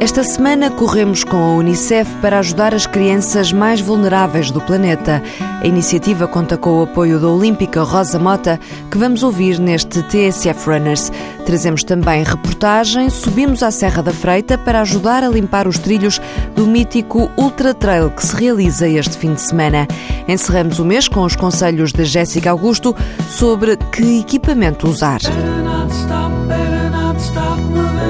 Esta semana corremos com a Unicef para ajudar as crianças mais vulneráveis do planeta. A iniciativa conta com o apoio da Olímpica Rosa Mota, que vamos ouvir neste TSF Runners. Trazemos também reportagem, subimos à Serra da Freita para ajudar a limpar os trilhos do mítico Ultra Trail que se realiza este fim de semana. Encerramos o mês com os conselhos de Jéssica Augusto sobre que equipamento usar. stop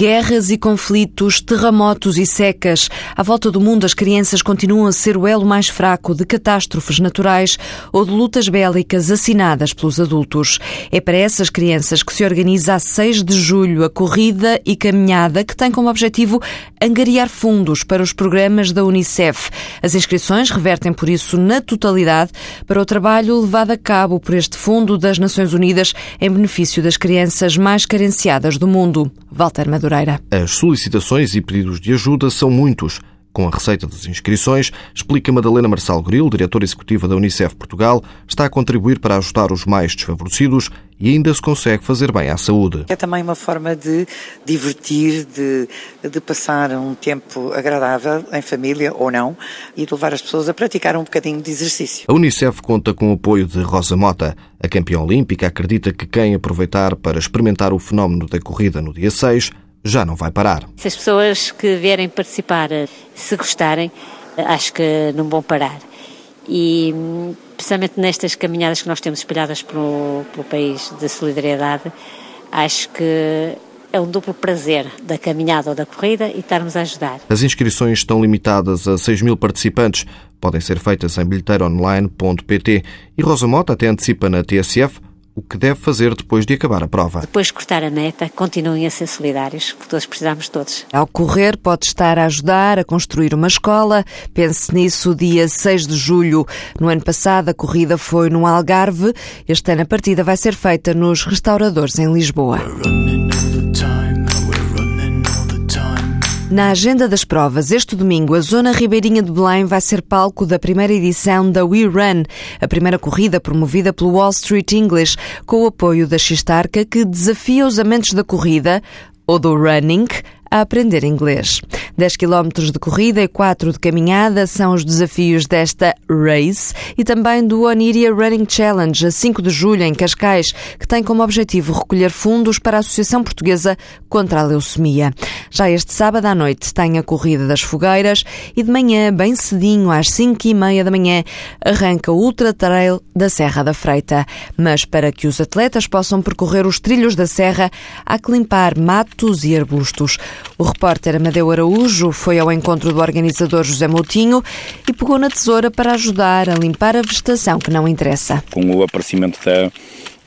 Guerras e conflitos, terremotos e secas. À volta do mundo, as crianças continuam a ser o elo mais fraco de catástrofes naturais ou de lutas bélicas assinadas pelos adultos. É para essas crianças que se organiza a 6 de julho a corrida e caminhada que tem como objetivo angariar fundos para os programas da Unicef. As inscrições revertem, por isso, na totalidade para o trabalho levado a cabo por este Fundo das Nações Unidas em benefício das crianças mais carenciadas do mundo. Walter Madureira. Madureira. As solicitações e pedidos de ajuda são muitos. Com a receita das inscrições, explica Madalena Marçal Gril, diretora executiva da Unicef Portugal, está a contribuir para ajudar os mais desfavorecidos e ainda se consegue fazer bem à saúde. É também uma forma de divertir, de, de passar um tempo agradável em família ou não e de levar as pessoas a praticar um bocadinho de exercício. A Unicef conta com o apoio de Rosa Mota. A campeã olímpica acredita que quem aproveitar para experimentar o fenómeno da corrida no dia 6 já não vai parar. Se as pessoas que vierem participar, eh, se gostarem, eh, acho que não vão parar. E, hum, precisamente nestas caminhadas que nós temos espalhadas pelo, pelo país de solidariedade, acho que é um duplo prazer da caminhada ou da corrida e estarmos a ajudar. As inscrições estão limitadas a 6 mil participantes. Podem ser feitas em bilheteiroonline.pt e Rosa Mota até antecipa na TSF o que deve fazer depois de acabar a prova. Depois de cortar a meta, continuem a ser solidários, porque todos precisamos de todos. Ao correr, pode estar a ajudar a construir uma escola. Pense nisso dia 6 de julho. No ano passado, a corrida foi no Algarve. Este ano, a partida vai ser feita nos restauradores em Lisboa. Na agenda das provas, este domingo, a Zona Ribeirinha de Belém vai ser palco da primeira edição da We Run, a primeira corrida promovida pelo Wall Street English, com o apoio da Xistarca, que desafia os amantes da corrida ou do running a aprender inglês. 10 km de corrida e 4 de caminhada são os desafios desta race e também do Oniria Running Challenge, a 5 de julho, em Cascais, que tem como objetivo recolher fundos para a Associação Portuguesa contra a Leucemia. Já este sábado à noite tem a Corrida das Fogueiras e de manhã, bem cedinho, às 5 e meia da manhã, arranca o Ultra Trail da Serra da Freita. Mas para que os atletas possam percorrer os trilhos da serra, há que limpar matos e arbustos. O repórter Amadeu Araújo foi ao encontro do organizador José Moutinho e pegou na tesoura para ajudar a limpar a vegetação que não interessa. Com o aparecimento da,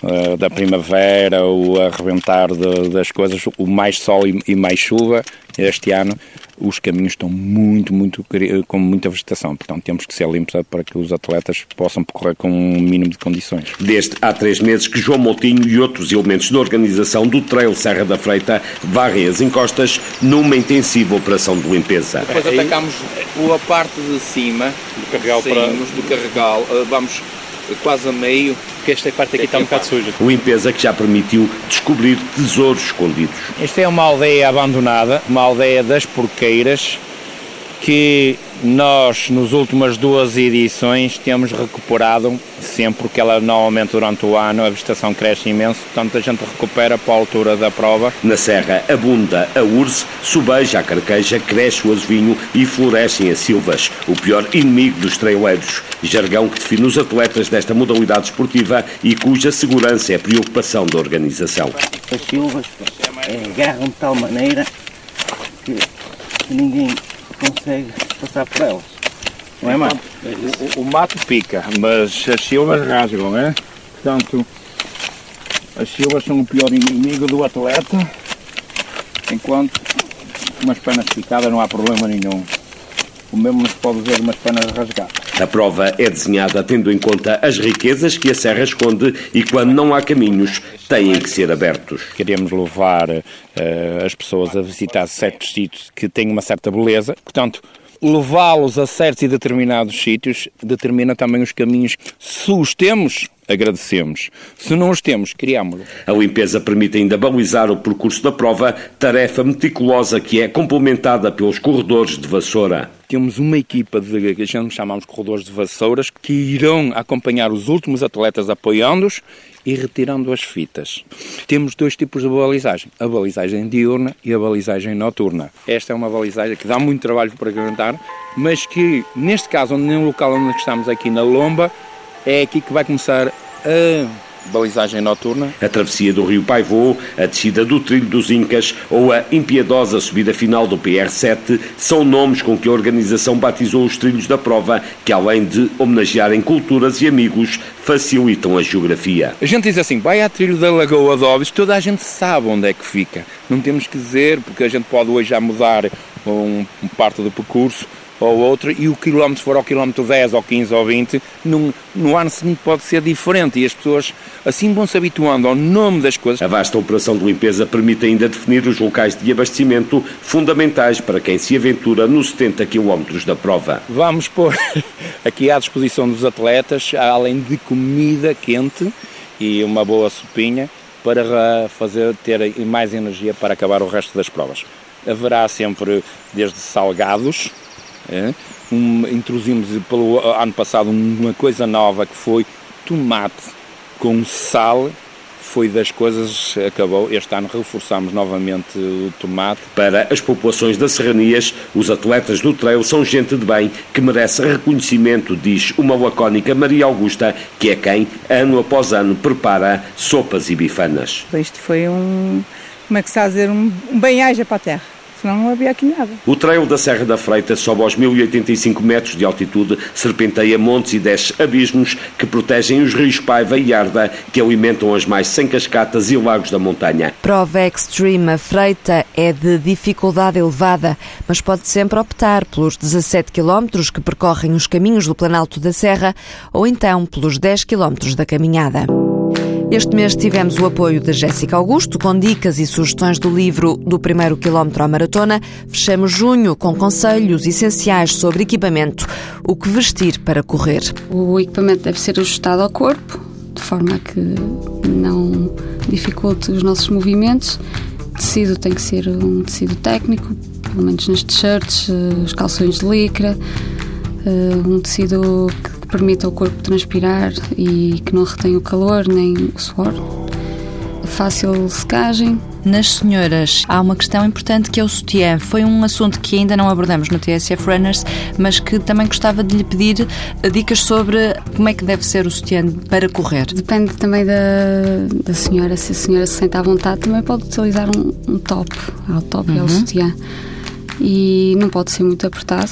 eh, da primavera, o arrebentar de, das coisas, o mais sol e mais chuva este ano, os caminhos estão muito, muito com muita vegetação, portanto temos que ser limpos para que os atletas possam percorrer com um mínimo de condições. Desde há três meses que João Moutinho e outros elementos da organização do Trail Serra da Freita varrem as encostas numa intensiva operação de limpeza. Depois atacamos a parte de cima, do carregal, saímos, para... do carregal eh, vamos quase a meio, porque esta parte aqui está um bocado suja. Limpeza que já permitiu descobrir tesouros escondidos. Esta é uma aldeia abandonada, uma aldeia das porqueiras, que nós, nas últimas duas edições, temos recuperado sempre, que ela normalmente durante o ano a vegetação cresce imenso, portanto a gente recupera para a altura da prova. Na serra abunda a urze, subeja a carqueja, cresce o azevinho e florescem as silvas, o pior inimigo dos traileiros, jargão que define os atletas desta modalidade esportiva e cuja segurança é preocupação da organização. As silvas agarram de tal maneira que ninguém consegue passar por elas. Não é mato? O, o mato pica, mas as silvas rasgam, é? Portanto, as silvas são o pior inimigo do atleta, enquanto umas penas picadas não há problema nenhum. O mesmo nos pode ver umas penas rasgadas. A prova é desenhada tendo em conta as riquezas que a serra esconde e quando não há caminhos, têm que ser abertos. Queremos levar uh, as pessoas a visitar certos sítios que têm uma certa beleza, portanto, levá-los a certos e determinados sítios determina também os caminhos. Se os temos, agradecemos. Se não os temos, criámos-los. A limpeza permite ainda balizar o percurso da prova, tarefa meticulosa que é complementada pelos corredores de vassoura. Temos uma equipa de, que chamamos corredores de vassouras, que irão acompanhar os últimos atletas apoiando-os e retirando as fitas. Temos dois tipos de balizagem, a balizagem diurna e a balizagem noturna. Esta é uma balizagem que dá muito trabalho para aguentar, mas que, neste caso, no local onde estamos aqui na Lomba, é aqui que vai começar a balizagem noturna. A travessia do Rio Paivô, a descida do Trilho dos Incas ou a impiedosa subida final do PR7 são nomes com que a organização batizou os trilhos da prova, que além de homenagearem culturas e amigos, facilitam a geografia. A gente diz assim, vai à trilho da Lagoa de Óbidos, toda a gente sabe onde é que fica. Não temos que dizer, porque a gente pode hoje já mudar um, um parte do percurso, ou outro, e o quilómetro for ao quilómetro 10 ou 15 ou 20, no, no ano seguinte pode ser diferente e as pessoas assim vão se habituando ao nome das coisas. A vasta operação de limpeza permite ainda definir os locais de abastecimento fundamentais para quem se aventura nos 70 quilómetros da prova. Vamos pôr aqui à disposição dos atletas, além de comida quente e uma boa sopinha, para fazer ter mais energia para acabar o resto das provas. Haverá sempre desde salgados, é? Um, introduzimos pelo ano passado uma coisa nova que foi tomate com sal. Foi das coisas, acabou. Este ano reforçamos novamente o tomate. Para as populações das serranias, os atletas do trail são gente de bem que merece reconhecimento, diz uma lacónica Maria Augusta, que é quem, ano após ano, prepara sopas e bifanas. Isto foi um, como é que se está a dizer, um, um bem-aja para a terra senão não havia aqui nada. O trail da Serra da Freita sobe aos 1085 metros de altitude, serpenteia montes e desce abismos que protegem os rios Paiva e Arda, que alimentam as mais 100 cascatas e lagos da montanha. Prova Extreme, a Freita é de dificuldade elevada, mas pode sempre optar pelos 17 quilómetros que percorrem os caminhos do Planalto da Serra ou então pelos 10 quilómetros da caminhada. Este mês tivemos o apoio de Jéssica Augusto, com dicas e sugestões do livro Do Primeiro Quilómetro à Maratona. Fechamos junho com conselhos essenciais sobre equipamento. O que vestir para correr? O equipamento deve ser ajustado ao corpo, de forma que não dificulte os nossos movimentos. O tecido tem que ser um tecido técnico, pelo menos nas t-shirts, eh, os calções de licra, eh, um tecido que permita ao corpo transpirar e que não retém o calor nem o suor. Fácil secagem. Nas senhoras, há uma questão importante que é o sutiã. Foi um assunto que ainda não abordamos no TSF Runners, mas que também gostava de lhe pedir dicas sobre como é que deve ser o sutiã para correr. Depende também da, da senhora. Se a senhora se sente à vontade, também pode utilizar um, um top. Há o top uhum. há o sutiã. E não pode ser muito apertado,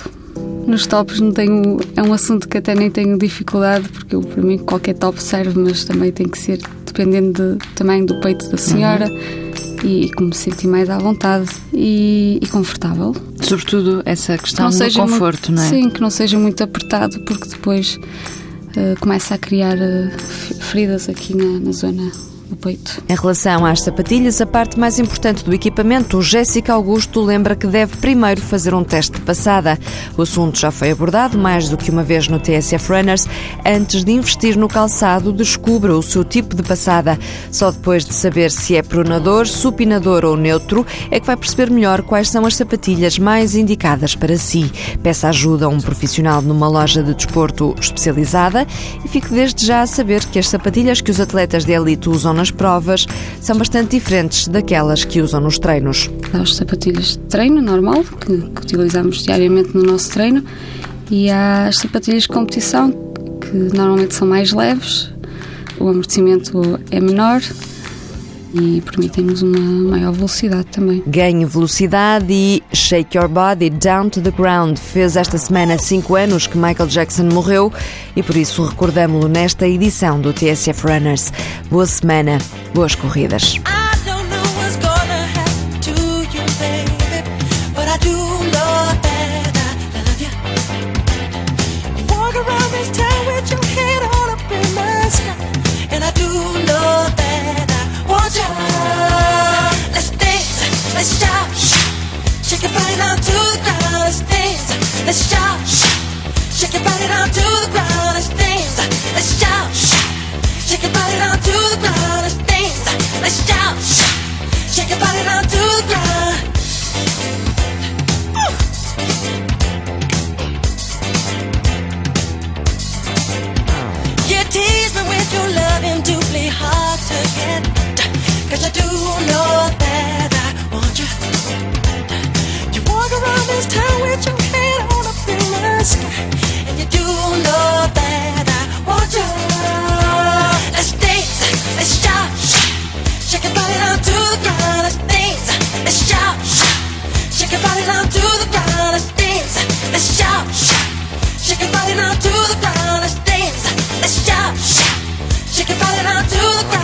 nos tops não tenho. É um assunto que até nem tenho dificuldade, porque eu, para mim qualquer top serve, mas também tem que ser dependendo de, também do peito da senhora. Uhum. E como se sentir mais à vontade e, e, confortável. Sobretudo essa questão do conforto, muito, não é? Sim, que não seja muito apertado, porque depois uh, começa a criar uh, feridas aqui na, na zona peito. Em relação às sapatilhas, a parte mais importante do equipamento, Jéssica Augusto lembra que deve primeiro fazer um teste de passada. O assunto já foi abordado mais do que uma vez no TSF Runners. Antes de investir no calçado, descubra o seu tipo de passada. Só depois de saber se é pronador, supinador ou neutro, é que vai perceber melhor quais são as sapatilhas mais indicadas para si. Peça ajuda a um profissional numa loja de desporto especializada e fique desde já a saber que as sapatilhas que os atletas de elite usam nas provas são bastante diferentes daquelas que usam nos treinos. Há as sapatilhas de treino normal, que, que utilizamos diariamente no nosso treino, e há as sapatilhas de competição, que normalmente são mais leves, o amortecimento é menor e permitem-nos uma maior velocidade também. Ganhe velocidade e Shake Your Body Down to the Ground. Fez esta semana 5 anos que Michael Jackson morreu e por isso recordamos-lo nesta edição do TSF Runners. Boa semana, boas corridas. Let's your body down to the ground. shout, shout. Shake your body now to the ground. Let's dance. Let's shout, shout. Shake your body now to the ground.